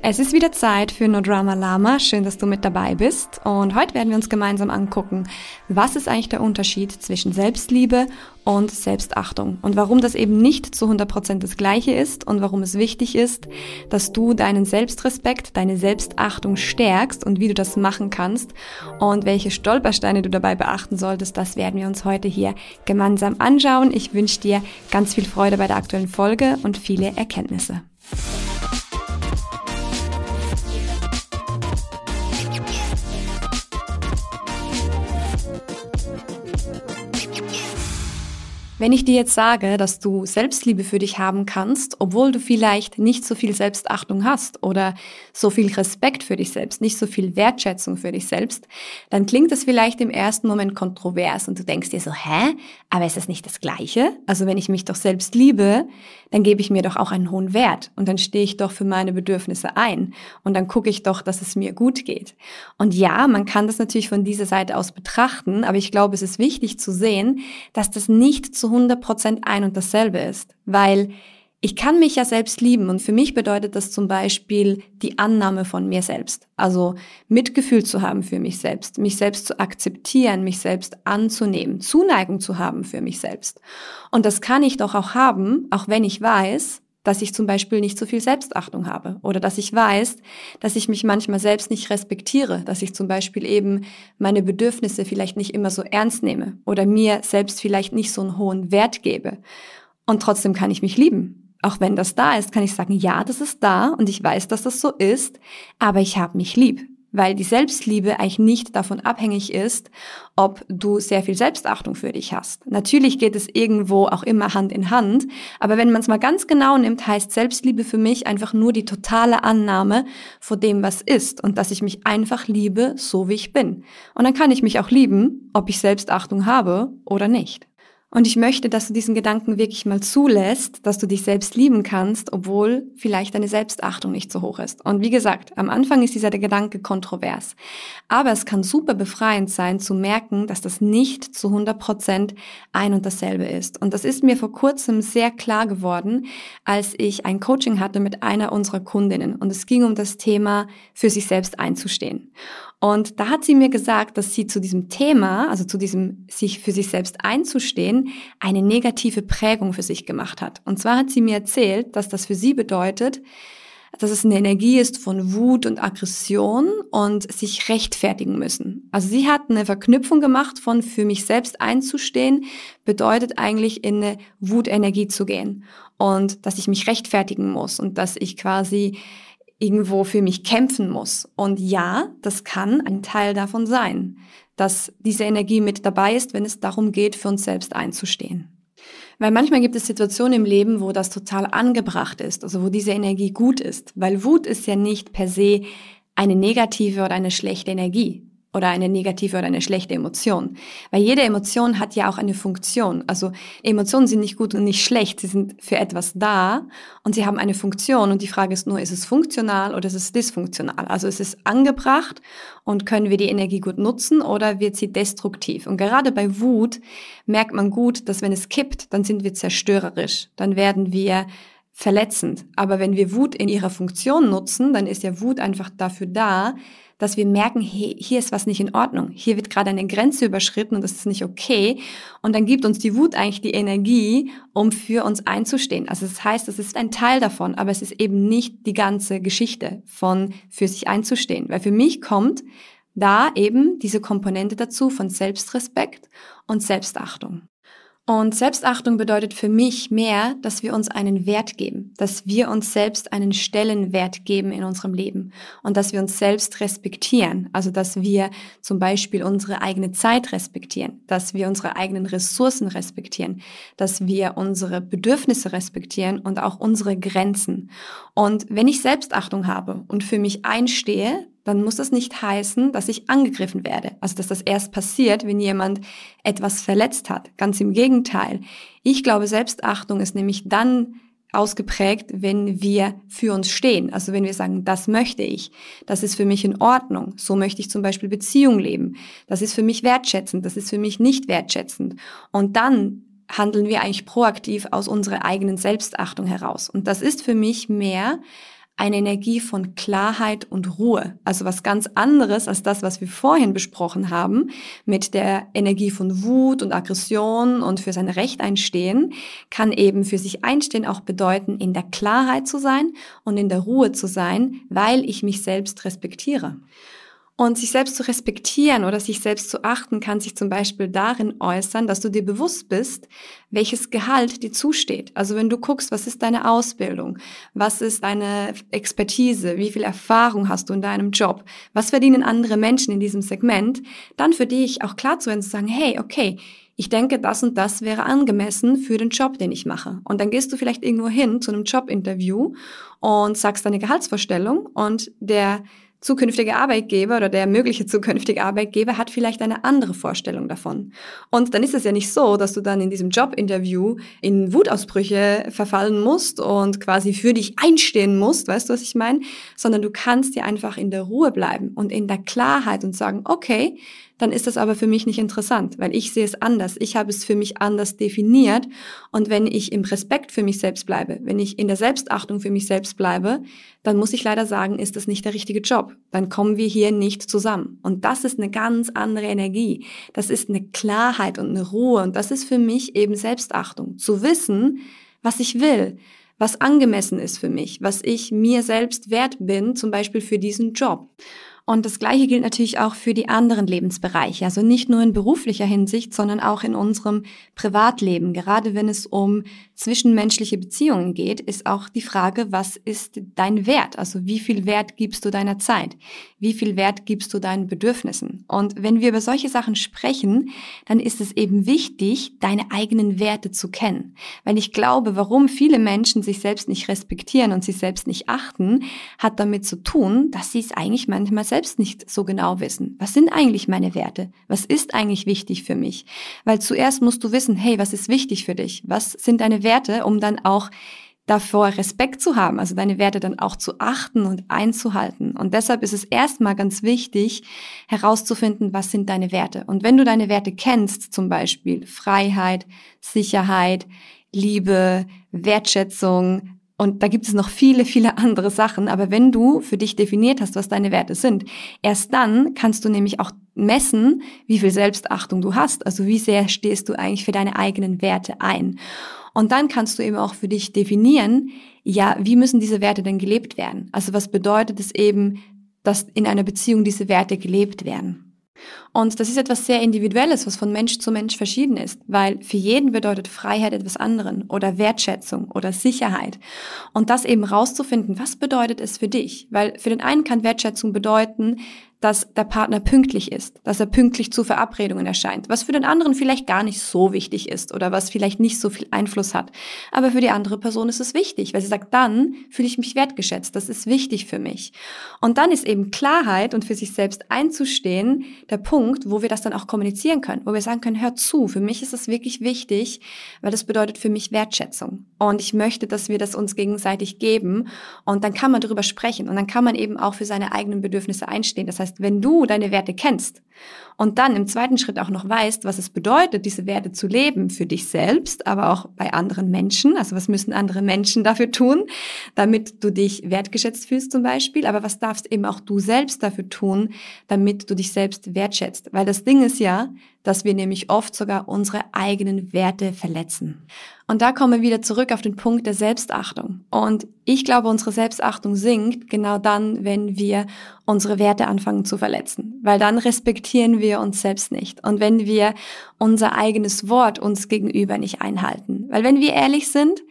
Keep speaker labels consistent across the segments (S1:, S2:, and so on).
S1: Es ist wieder Zeit für No Drama Lama. Schön, dass du mit dabei bist. Und heute werden wir uns gemeinsam angucken, was ist eigentlich der Unterschied zwischen Selbstliebe und Selbstachtung und warum das eben nicht zu 100% das gleiche ist und warum es wichtig ist, dass du deinen Selbstrespekt, deine Selbstachtung stärkst und wie du das machen kannst und welche Stolpersteine du dabei beachten solltest, das werden wir uns heute hier gemeinsam anschauen. Ich wünsche dir ganz viel Freude bei der aktuellen Folge und viele Erkenntnisse. Wenn ich dir jetzt sage, dass du Selbstliebe für dich haben kannst, obwohl du vielleicht nicht so viel Selbstachtung hast oder so viel Respekt für dich selbst, nicht so viel Wertschätzung für dich selbst, dann klingt das vielleicht im ersten Moment kontrovers und du denkst dir so, hä? Aber ist das nicht das Gleiche? Also wenn ich mich doch selbst liebe, dann gebe ich mir doch auch einen hohen Wert und dann stehe ich doch für meine Bedürfnisse ein und dann gucke ich doch, dass es mir gut geht. Und ja, man kann das natürlich von dieser Seite aus betrachten, aber ich glaube, es ist wichtig zu sehen, dass das nicht zu 100% ein und dasselbe ist, weil ich kann mich ja selbst lieben und für mich bedeutet das zum Beispiel die Annahme von mir selbst. Also Mitgefühl zu haben für mich selbst, mich selbst zu akzeptieren, mich selbst anzunehmen, Zuneigung zu haben für mich selbst. Und das kann ich doch auch haben, auch wenn ich weiß, dass ich zum Beispiel nicht so viel Selbstachtung habe oder dass ich weiß, dass ich mich manchmal selbst nicht respektiere, dass ich zum Beispiel eben meine Bedürfnisse vielleicht nicht immer so ernst nehme oder mir selbst vielleicht nicht so einen hohen Wert gebe. Und trotzdem kann ich mich lieben auch wenn das da ist, kann ich sagen, ja, das ist da und ich weiß, dass das so ist, aber ich habe mich lieb, weil die Selbstliebe eigentlich nicht davon abhängig ist, ob du sehr viel Selbstachtung für dich hast. Natürlich geht es irgendwo auch immer Hand in Hand, aber wenn man es mal ganz genau nimmt, heißt Selbstliebe für mich einfach nur die totale Annahme vor dem, was ist und dass ich mich einfach liebe, so wie ich bin. Und dann kann ich mich auch lieben, ob ich Selbstachtung habe oder nicht. Und ich möchte, dass du diesen Gedanken wirklich mal zulässt, dass du dich selbst lieben kannst, obwohl vielleicht deine Selbstachtung nicht so hoch ist. Und wie gesagt, am Anfang ist dieser Gedanke kontrovers. Aber es kann super befreiend sein, zu merken, dass das nicht zu 100 Prozent ein und dasselbe ist. Und das ist mir vor kurzem sehr klar geworden, als ich ein Coaching hatte mit einer unserer Kundinnen. Und es ging um das Thema, für sich selbst einzustehen. Und da hat sie mir gesagt, dass sie zu diesem Thema, also zu diesem sich für sich selbst einzustehen, eine negative Prägung für sich gemacht hat. Und zwar hat sie mir erzählt, dass das für sie bedeutet, dass es eine Energie ist von Wut und Aggression und sich rechtfertigen müssen. Also sie hat eine Verknüpfung gemacht von für mich selbst einzustehen, bedeutet eigentlich in eine Wutenergie zu gehen und dass ich mich rechtfertigen muss und dass ich quasi irgendwo für mich kämpfen muss. Und ja, das kann ein Teil davon sein, dass diese Energie mit dabei ist, wenn es darum geht, für uns selbst einzustehen. Weil manchmal gibt es Situationen im Leben, wo das total angebracht ist, also wo diese Energie gut ist. Weil Wut ist ja nicht per se eine negative oder eine schlechte Energie oder eine negative oder eine schlechte Emotion. Weil jede Emotion hat ja auch eine Funktion. Also Emotionen sind nicht gut und nicht schlecht, sie sind für etwas da und sie haben eine Funktion und die Frage ist nur, ist es funktional oder ist es dysfunktional? Also ist es angebracht und können wir die Energie gut nutzen oder wird sie destruktiv? Und gerade bei Wut merkt man gut, dass wenn es kippt, dann sind wir zerstörerisch, dann werden wir verletzend. Aber wenn wir Wut in ihrer Funktion nutzen, dann ist ja Wut einfach dafür da, dass wir merken, hey, hier ist was nicht in Ordnung. Hier wird gerade eine Grenze überschritten und das ist nicht okay. Und dann gibt uns die Wut eigentlich die Energie, um für uns einzustehen. Also das heißt, es ist ein Teil davon, aber es ist eben nicht die ganze Geschichte von für sich einzustehen. Weil für mich kommt da eben diese Komponente dazu von Selbstrespekt und Selbstachtung. Und Selbstachtung bedeutet für mich mehr, dass wir uns einen Wert geben, dass wir uns selbst einen Stellenwert geben in unserem Leben und dass wir uns selbst respektieren. Also dass wir zum Beispiel unsere eigene Zeit respektieren, dass wir unsere eigenen Ressourcen respektieren, dass wir unsere Bedürfnisse respektieren und auch unsere Grenzen. Und wenn ich Selbstachtung habe und für mich einstehe, dann muss das nicht heißen, dass ich angegriffen werde. Also dass das erst passiert, wenn jemand etwas verletzt hat. Ganz im Gegenteil. Ich glaube, Selbstachtung ist nämlich dann ausgeprägt, wenn wir für uns stehen. Also wenn wir sagen, das möchte ich, das ist für mich in Ordnung, so möchte ich zum Beispiel Beziehung leben, das ist für mich wertschätzend, das ist für mich nicht wertschätzend. Und dann handeln wir eigentlich proaktiv aus unserer eigenen Selbstachtung heraus. Und das ist für mich mehr eine Energie von Klarheit und Ruhe. Also was ganz anderes als das, was wir vorhin besprochen haben, mit der Energie von Wut und Aggression und für sein Recht einstehen, kann eben für sich einstehen auch bedeuten, in der Klarheit zu sein und in der Ruhe zu sein, weil ich mich selbst respektiere. Und sich selbst zu respektieren oder sich selbst zu achten, kann sich zum Beispiel darin äußern, dass du dir bewusst bist, welches Gehalt dir zusteht. Also wenn du guckst, was ist deine Ausbildung, was ist deine Expertise, wie viel Erfahrung hast du in deinem Job, was verdienen andere Menschen in diesem Segment, dann für dich auch klar zu werden, zu sagen, hey, okay, ich denke, das und das wäre angemessen für den Job, den ich mache. Und dann gehst du vielleicht irgendwo hin zu einem Jobinterview und sagst deine Gehaltsvorstellung und der zukünftige Arbeitgeber oder der mögliche zukünftige Arbeitgeber hat vielleicht eine andere Vorstellung davon. Und dann ist es ja nicht so, dass du dann in diesem Jobinterview in Wutausbrüche verfallen musst und quasi für dich einstehen musst, weißt du, was ich meine? Sondern du kannst dir einfach in der Ruhe bleiben und in der Klarheit und sagen, okay, dann ist das aber für mich nicht interessant, weil ich sehe es anders. Ich habe es für mich anders definiert. Und wenn ich im Respekt für mich selbst bleibe, wenn ich in der Selbstachtung für mich selbst bleibe, dann muss ich leider sagen, ist das nicht der richtige Job. Dann kommen wir hier nicht zusammen. Und das ist eine ganz andere Energie. Das ist eine Klarheit und eine Ruhe. Und das ist für mich eben Selbstachtung. Zu wissen, was ich will, was angemessen ist für mich, was ich mir selbst wert bin, zum Beispiel für diesen Job. Und das Gleiche gilt natürlich auch für die anderen Lebensbereiche. Also nicht nur in beruflicher Hinsicht, sondern auch in unserem Privatleben. Gerade wenn es um zwischenmenschliche Beziehungen geht, ist auch die Frage, was ist dein Wert? Also wie viel Wert gibst du deiner Zeit? Wie viel Wert gibst du deinen Bedürfnissen? Und wenn wir über solche Sachen sprechen, dann ist es eben wichtig, deine eigenen Werte zu kennen. Weil ich glaube, warum viele Menschen sich selbst nicht respektieren und sich selbst nicht achten, hat damit zu tun, dass sie es eigentlich manchmal selbst selbst nicht so genau wissen. Was sind eigentlich meine Werte? Was ist eigentlich wichtig für mich? Weil zuerst musst du wissen, hey, was ist wichtig für dich? Was sind deine Werte, um dann auch davor Respekt zu haben, also deine Werte dann auch zu achten und einzuhalten. Und deshalb ist es erstmal ganz wichtig, herauszufinden, was sind deine Werte. Und wenn du deine Werte kennst, zum Beispiel Freiheit, Sicherheit, Liebe, Wertschätzung, und da gibt es noch viele, viele andere Sachen. Aber wenn du für dich definiert hast, was deine Werte sind, erst dann kannst du nämlich auch messen, wie viel Selbstachtung du hast. Also wie sehr stehst du eigentlich für deine eigenen Werte ein. Und dann kannst du eben auch für dich definieren, ja, wie müssen diese Werte denn gelebt werden? Also was bedeutet es eben, dass in einer Beziehung diese Werte gelebt werden? Und das ist etwas sehr Individuelles, was von Mensch zu Mensch verschieden ist, weil für jeden bedeutet Freiheit etwas anderen oder Wertschätzung oder Sicherheit. Und das eben rauszufinden, was bedeutet es für dich? Weil für den einen kann Wertschätzung bedeuten, dass der Partner pünktlich ist, dass er pünktlich zu Verabredungen erscheint, was für den anderen vielleicht gar nicht so wichtig ist oder was vielleicht nicht so viel Einfluss hat. Aber für die andere Person ist es wichtig, weil sie sagt, dann fühle ich mich wertgeschätzt, das ist wichtig für mich. Und dann ist eben Klarheit und für sich selbst einzustehen der Punkt, wo wir das dann auch kommunizieren können, wo wir sagen können, hör zu, für mich ist das wirklich wichtig, weil das bedeutet für mich Wertschätzung. Und ich möchte, dass wir das uns gegenseitig geben und dann kann man darüber sprechen und dann kann man eben auch für seine eigenen Bedürfnisse einstehen. Das heißt, heißt, wenn du deine Werte kennst und dann im zweiten Schritt auch noch weißt, was es bedeutet, diese Werte zu leben für dich selbst, aber auch bei anderen Menschen, also was müssen andere Menschen dafür tun, damit du dich wertgeschätzt fühlst zum Beispiel, aber was darfst eben auch du selbst dafür tun, damit du dich selbst wertschätzt. Weil das Ding ist ja, dass wir nämlich oft sogar unsere eigenen Werte verletzen. Und da kommen wir wieder zurück auf den Punkt der Selbstachtung. Und ich glaube, unsere Selbstachtung sinkt genau dann, wenn wir unsere Werte anfangen zu verletzen, weil dann respektieren wir uns selbst nicht. Und wenn wir unser eigenes Wort uns gegenüber nicht einhalten. Weil wenn wir ehrlich sind,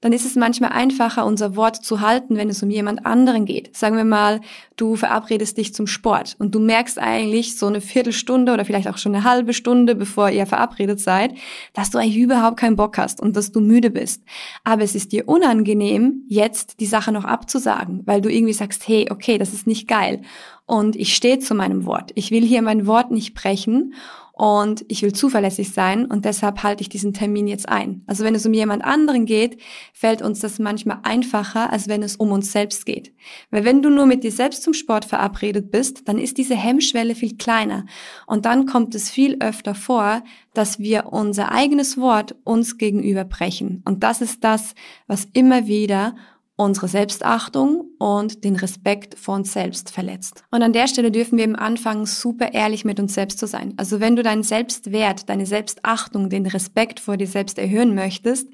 S1: dann ist es manchmal einfacher, unser Wort zu halten, wenn es um jemand anderen geht. Sagen wir mal, du verabredest dich zum Sport und du merkst eigentlich so eine Viertelstunde oder vielleicht auch schon eine halbe Stunde, bevor ihr verabredet seid, dass du eigentlich überhaupt keinen Bock hast und dass du müde bist. Aber es ist dir unangenehm, jetzt die Sache noch abzusagen, weil du irgendwie sagst, hey, okay, das ist nicht geil. Und ich stehe zu meinem Wort. Ich will hier mein Wort nicht brechen und ich will zuverlässig sein und deshalb halte ich diesen Termin jetzt ein. Also wenn es um jemand anderen geht, fällt uns das manchmal einfacher, als wenn es um uns selbst geht. Weil wenn du nur mit dir selbst zum Sport verabredet bist, dann ist diese Hemmschwelle viel kleiner und dann kommt es viel öfter vor, dass wir unser eigenes Wort uns gegenüber brechen. Und das ist das, was immer wieder unsere Selbstachtung und den Respekt vor uns selbst verletzt. Und an der Stelle dürfen wir im Anfang super ehrlich mit uns selbst zu sein. Also wenn du deinen Selbstwert, deine Selbstachtung, den Respekt vor dir selbst erhöhen möchtest,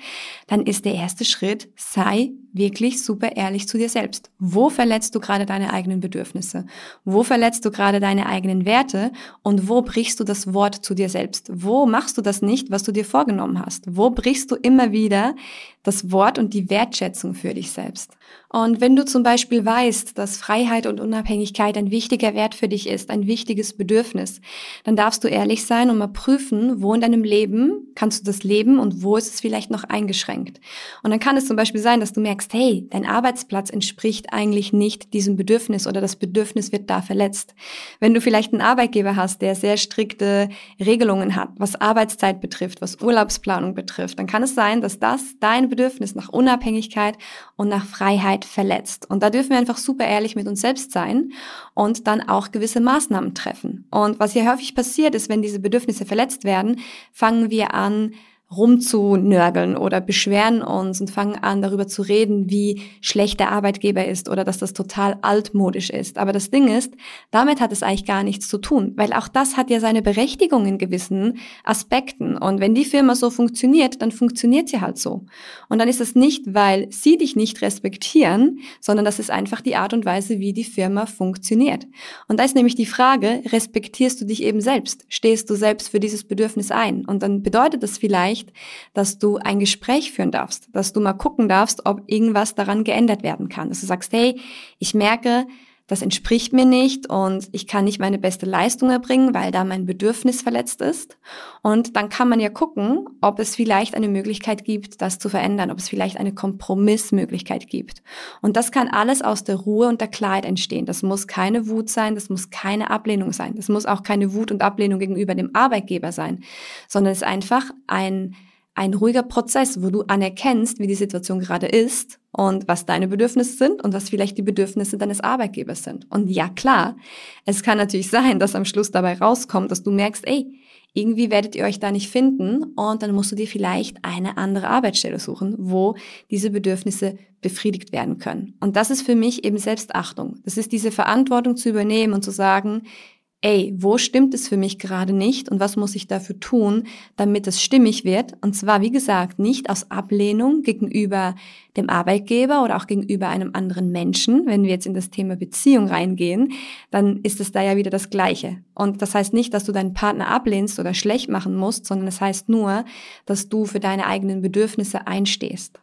S1: dann ist der erste Schritt, sei wirklich super ehrlich zu dir selbst. Wo verletzt du gerade deine eigenen Bedürfnisse? Wo verletzt du gerade deine eigenen Werte? Und wo brichst du das Wort zu dir selbst? Wo machst du das nicht, was du dir vorgenommen hast? Wo brichst du immer wieder das Wort und die Wertschätzung für dich selbst? Und wenn du zum Beispiel weißt, dass Freiheit und Unabhängigkeit ein wichtiger Wert für dich ist, ein wichtiges Bedürfnis, dann darfst du ehrlich sein und mal prüfen, wo in deinem Leben kannst du das leben und wo ist es vielleicht noch eingeschränkt. Und dann kann es zum Beispiel sein, dass du merkst, hey, dein Arbeitsplatz entspricht eigentlich nicht diesem Bedürfnis oder das Bedürfnis wird da verletzt. Wenn du vielleicht einen Arbeitgeber hast, der sehr strikte Regelungen hat, was Arbeitszeit betrifft, was Urlaubsplanung betrifft, dann kann es sein, dass das dein Bedürfnis nach Unabhängigkeit und nach Freiheit verletzt. Und da dürfen wir einfach super ehrlich mit uns selbst sein und dann auch gewisse Maßnahmen treffen. Und was hier häufig passiert ist, wenn diese Bedürfnisse verletzt werden, fangen wir an, rumzunörgeln oder beschweren uns und fangen an, darüber zu reden, wie schlecht der Arbeitgeber ist oder dass das total altmodisch ist. Aber das Ding ist, damit hat es eigentlich gar nichts zu tun, weil auch das hat ja seine Berechtigung in gewissen Aspekten. Und wenn die Firma so funktioniert, dann funktioniert sie halt so. Und dann ist es nicht, weil sie dich nicht respektieren, sondern das ist einfach die Art und Weise, wie die Firma funktioniert. Und da ist nämlich die Frage, respektierst du dich eben selbst? Stehst du selbst für dieses Bedürfnis ein? Und dann bedeutet das vielleicht, vielleicht, dass du ein Gespräch führen darfst, dass du mal gucken darfst, ob irgendwas daran geändert werden kann. Dass du sagst, hey, ich merke, das entspricht mir nicht und ich kann nicht meine beste Leistung erbringen, weil da mein Bedürfnis verletzt ist. Und dann kann man ja gucken, ob es vielleicht eine Möglichkeit gibt, das zu verändern, ob es vielleicht eine Kompromissmöglichkeit gibt. Und das kann alles aus der Ruhe und der Klarheit entstehen. Das muss keine Wut sein, das muss keine Ablehnung sein, das muss auch keine Wut und Ablehnung gegenüber dem Arbeitgeber sein, sondern es ist einfach ein ein ruhiger Prozess, wo du anerkennst, wie die Situation gerade ist und was deine Bedürfnisse sind und was vielleicht die Bedürfnisse deines Arbeitgebers sind. Und ja, klar, es kann natürlich sein, dass am Schluss dabei rauskommt, dass du merkst, ey, irgendwie werdet ihr euch da nicht finden und dann musst du dir vielleicht eine andere Arbeitsstelle suchen, wo diese Bedürfnisse befriedigt werden können. Und das ist für mich eben Selbstachtung. Das ist diese Verantwortung zu übernehmen und zu sagen, ey, wo stimmt es für mich gerade nicht und was muss ich dafür tun, damit es stimmig wird? Und zwar, wie gesagt, nicht aus Ablehnung gegenüber dem Arbeitgeber oder auch gegenüber einem anderen Menschen. Wenn wir jetzt in das Thema Beziehung reingehen, dann ist es da ja wieder das Gleiche. Und das heißt nicht, dass du deinen Partner ablehnst oder schlecht machen musst, sondern es das heißt nur, dass du für deine eigenen Bedürfnisse einstehst.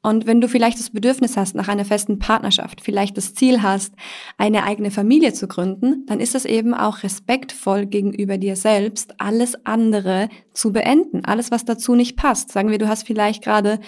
S1: Und wenn du vielleicht das Bedürfnis hast nach einer festen Partnerschaft, vielleicht das Ziel hast, eine eigene Familie zu gründen, dann ist es eben auch respektvoll gegenüber dir selbst, alles andere zu beenden. Alles, was dazu nicht passt. Sagen wir, du hast vielleicht gerade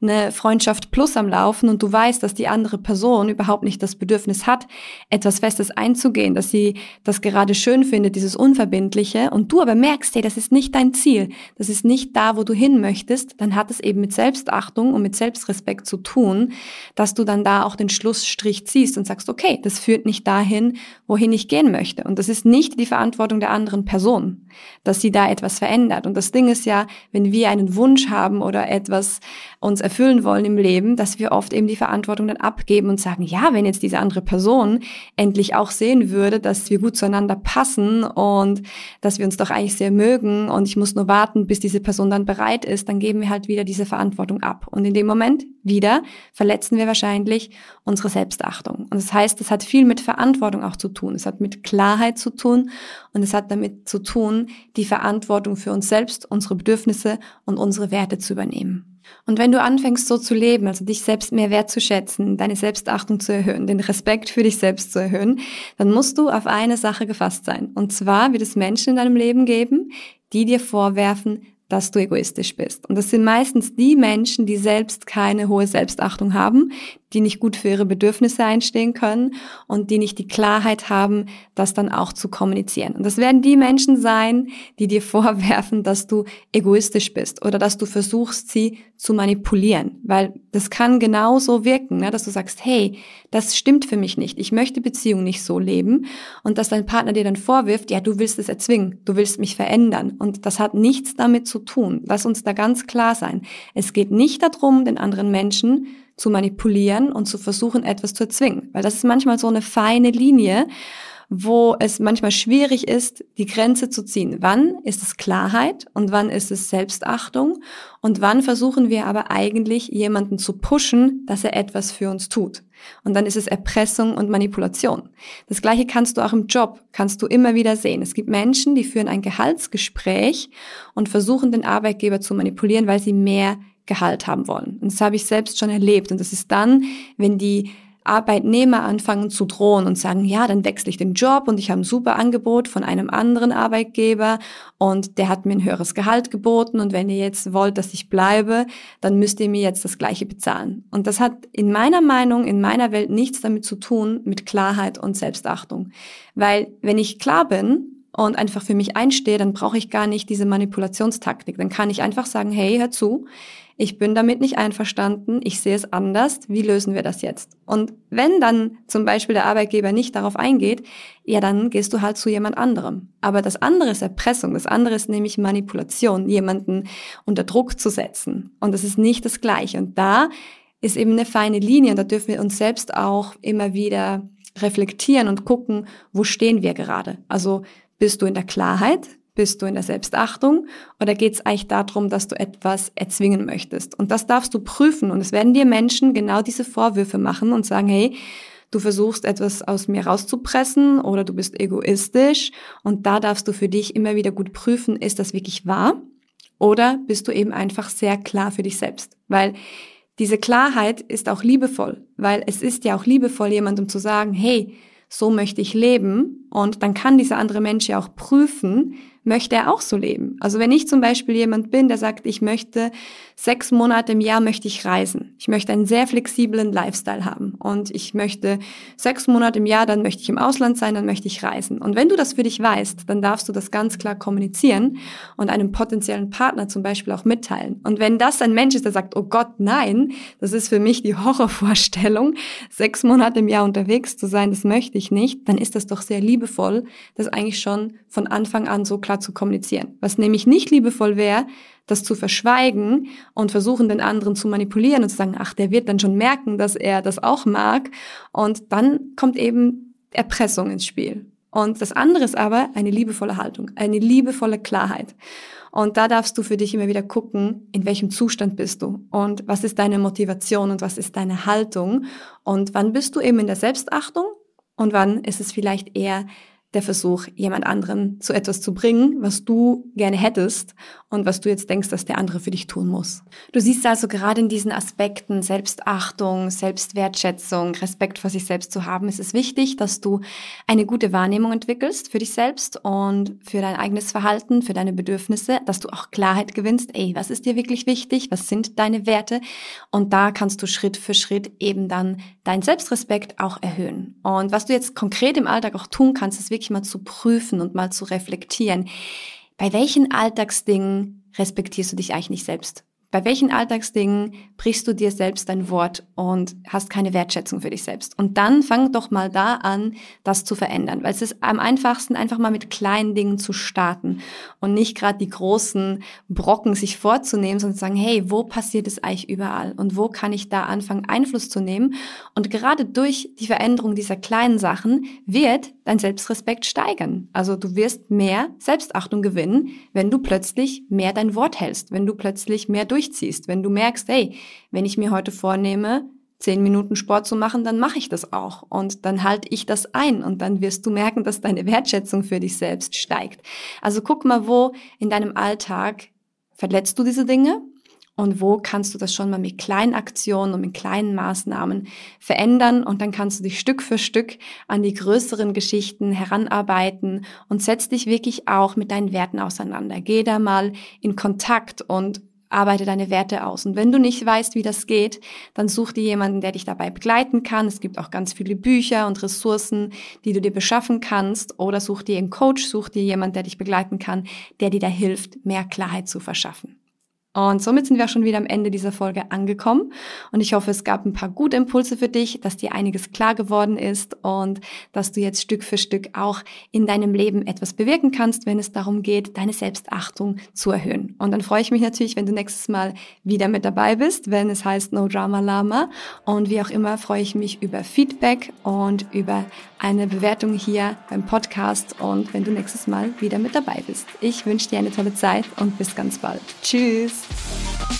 S1: eine Freundschaft plus am Laufen und du weißt, dass die andere Person überhaupt nicht das Bedürfnis hat, etwas Festes einzugehen, dass sie das gerade schön findet, dieses Unverbindliche und du aber merkst, hey, das ist nicht dein Ziel, das ist nicht da, wo du hin möchtest, dann hat es eben mit Selbstachtung und mit Selbstrespekt zu tun, dass du dann da auch den Schlussstrich ziehst und sagst, okay, das führt nicht dahin, wohin ich gehen möchte. Und das ist nicht die Verantwortung der anderen Person, dass sie da etwas verändert. Und das Ding ist ja, wenn wir einen Wunsch haben oder etwas uns erfüllen wollen im Leben, dass wir oft eben die Verantwortung dann abgeben und sagen, ja, wenn jetzt diese andere Person endlich auch sehen würde, dass wir gut zueinander passen und dass wir uns doch eigentlich sehr mögen und ich muss nur warten, bis diese Person dann bereit ist, dann geben wir halt wieder diese Verantwortung ab. Und in dem Moment wieder verletzen wir wahrscheinlich unsere Selbstachtung. Und das heißt, es hat viel mit Verantwortung auch zu tun. Es hat mit Klarheit zu tun und es hat damit zu tun, die Verantwortung für uns selbst, unsere Bedürfnisse und unsere Werte zu übernehmen. Und wenn du anfängst so zu leben, also dich selbst mehr wertzuschätzen, deine Selbstachtung zu erhöhen, den Respekt für dich selbst zu erhöhen, dann musst du auf eine Sache gefasst sein. Und zwar wird es Menschen in deinem Leben geben, die dir vorwerfen, dass du egoistisch bist. Und das sind meistens die Menschen, die selbst keine hohe Selbstachtung haben, die nicht gut für ihre Bedürfnisse einstehen können und die nicht die Klarheit haben, das dann auch zu kommunizieren. Und das werden die Menschen sein, die dir vorwerfen, dass du egoistisch bist oder dass du versuchst, sie zu manipulieren. Weil das kann genauso wirken, ne? dass du sagst, hey, das stimmt für mich nicht. Ich möchte Beziehung nicht so leben. Und dass dein Partner dir dann vorwirft, ja, du willst es erzwingen, du willst mich verändern. Und das hat nichts damit zu tun. Lass uns da ganz klar sein. Es geht nicht darum, den anderen Menschen zu manipulieren und zu versuchen, etwas zu erzwingen. Weil das ist manchmal so eine feine Linie, wo es manchmal schwierig ist, die Grenze zu ziehen. Wann ist es Klarheit und wann ist es Selbstachtung und wann versuchen wir aber eigentlich jemanden zu pushen, dass er etwas für uns tut. Und dann ist es Erpressung und Manipulation. Das gleiche kannst du auch im Job, kannst du immer wieder sehen. Es gibt Menschen, die führen ein Gehaltsgespräch und versuchen den Arbeitgeber zu manipulieren, weil sie mehr Gehalt haben wollen. Und das habe ich selbst schon erlebt. Und das ist dann, wenn die Arbeitnehmer anfangen zu drohen und sagen, ja, dann wechsle ich den Job und ich habe ein super Angebot von einem anderen Arbeitgeber und der hat mir ein höheres Gehalt geboten und wenn ihr jetzt wollt, dass ich bleibe, dann müsst ihr mir jetzt das gleiche bezahlen. Und das hat in meiner Meinung, in meiner Welt nichts damit zu tun mit Klarheit und Selbstachtung. Weil wenn ich klar bin, und einfach für mich einstehe, dann brauche ich gar nicht diese Manipulationstaktik. Dann kann ich einfach sagen, hey, hör zu, ich bin damit nicht einverstanden, ich sehe es anders, wie lösen wir das jetzt? Und wenn dann zum Beispiel der Arbeitgeber nicht darauf eingeht, ja, dann gehst du halt zu jemand anderem. Aber das andere ist Erpressung, das andere ist nämlich Manipulation, jemanden unter Druck zu setzen. Und das ist nicht das Gleiche. Und da ist eben eine feine Linie und da dürfen wir uns selbst auch immer wieder reflektieren und gucken, wo stehen wir gerade. Also bist du in der Klarheit? Bist du in der Selbstachtung oder geht es eigentlich darum, dass du etwas erzwingen möchtest? Und das darfst du prüfen. Und es werden dir Menschen genau diese Vorwürfe machen und sagen, hey, du versuchst etwas aus mir rauszupressen oder du bist egoistisch. Und da darfst du für dich immer wieder gut prüfen, ist das wirklich wahr? Oder bist du eben einfach sehr klar für dich selbst? Weil diese Klarheit ist auch liebevoll, weil es ist ja auch liebevoll, jemandem zu sagen, hey, so möchte ich leben. Und dann kann dieser andere Mensch ja auch prüfen, möchte er auch so leben. Also wenn ich zum Beispiel jemand bin, der sagt, ich möchte sechs Monate im Jahr möchte ich reisen. Ich möchte einen sehr flexiblen Lifestyle haben und ich möchte sechs Monate im Jahr, dann möchte ich im Ausland sein, dann möchte ich reisen. Und wenn du das für dich weißt, dann darfst du das ganz klar kommunizieren und einem potenziellen Partner zum Beispiel auch mitteilen. Und wenn das ein Mensch ist, der sagt, oh Gott, nein, das ist für mich die Horrorvorstellung, sechs Monate im Jahr unterwegs zu sein, das möchte ich nicht, dann ist das doch sehr liebevoll, das eigentlich schon von Anfang an so klar zu kommunizieren. Was nämlich nicht liebevoll wäre, das zu verschweigen und versuchen, den anderen zu manipulieren und zu sagen, ach, der wird dann schon merken, dass er das auch mag. Und dann kommt eben Erpressung ins Spiel. Und das andere ist aber eine liebevolle Haltung, eine liebevolle Klarheit. Und da darfst du für dich immer wieder gucken, in welchem Zustand bist du und was ist deine Motivation und was ist deine Haltung und wann bist du eben in der Selbstachtung und wann ist es vielleicht eher der Versuch, jemand anderen zu etwas zu bringen, was du gerne hättest und was du jetzt denkst, dass der andere für dich tun muss. Du siehst also gerade in diesen Aspekten Selbstachtung, Selbstwertschätzung, Respekt vor sich selbst zu haben, ist es wichtig, dass du eine gute Wahrnehmung entwickelst für dich selbst und für dein eigenes Verhalten, für deine Bedürfnisse, dass du auch Klarheit gewinnst, ey, was ist dir wirklich wichtig, was sind deine Werte und da kannst du Schritt für Schritt eben dann deinen Selbstrespekt auch erhöhen. Und was du jetzt konkret im Alltag auch tun kannst, ist wirklich mal zu prüfen und mal zu reflektieren. Bei welchen Alltagsdingen respektierst du dich eigentlich nicht selbst? Bei welchen Alltagsdingen brichst du dir selbst dein Wort und hast keine Wertschätzung für dich selbst? Und dann fang doch mal da an, das zu verändern, weil es ist am einfachsten, einfach mal mit kleinen Dingen zu starten und nicht gerade die großen Brocken sich vorzunehmen, sondern zu sagen, hey, wo passiert es eigentlich überall und wo kann ich da anfangen, Einfluss zu nehmen? Und gerade durch die Veränderung dieser kleinen Sachen wird dein Selbstrespekt steigern. Also du wirst mehr Selbstachtung gewinnen, wenn du plötzlich mehr dein Wort hältst, wenn du plötzlich mehr durchziehst, wenn du merkst, hey, wenn ich mir heute vornehme, zehn Minuten Sport zu machen, dann mache ich das auch. Und dann halte ich das ein und dann wirst du merken, dass deine Wertschätzung für dich selbst steigt. Also guck mal, wo in deinem Alltag verletzt du diese Dinge und wo kannst du das schon mal mit kleinen Aktionen und mit kleinen Maßnahmen verändern und dann kannst du dich Stück für Stück an die größeren Geschichten heranarbeiten und setz dich wirklich auch mit deinen Werten auseinander. Geh da mal in Kontakt und arbeite deine Werte aus. Und wenn du nicht weißt, wie das geht, dann such dir jemanden, der dich dabei begleiten kann. Es gibt auch ganz viele Bücher und Ressourcen, die du dir beschaffen kannst. Oder such dir einen Coach, such dir jemanden, der dich begleiten kann, der dir da hilft, mehr Klarheit zu verschaffen. Und somit sind wir auch schon wieder am Ende dieser Folge angekommen. Und ich hoffe, es gab ein paar gute Impulse für dich, dass dir einiges klar geworden ist und dass du jetzt Stück für Stück auch in deinem Leben etwas bewirken kannst, wenn es darum geht, deine Selbstachtung zu erhöhen. Und dann freue ich mich natürlich, wenn du nächstes Mal wieder mit dabei bist, wenn es heißt No Drama Lama. Und wie auch immer freue ich mich über Feedback und über eine Bewertung hier beim Podcast und wenn du nächstes Mal wieder mit dabei bist. Ich wünsche dir eine tolle Zeit und bis ganz bald. Tschüss! you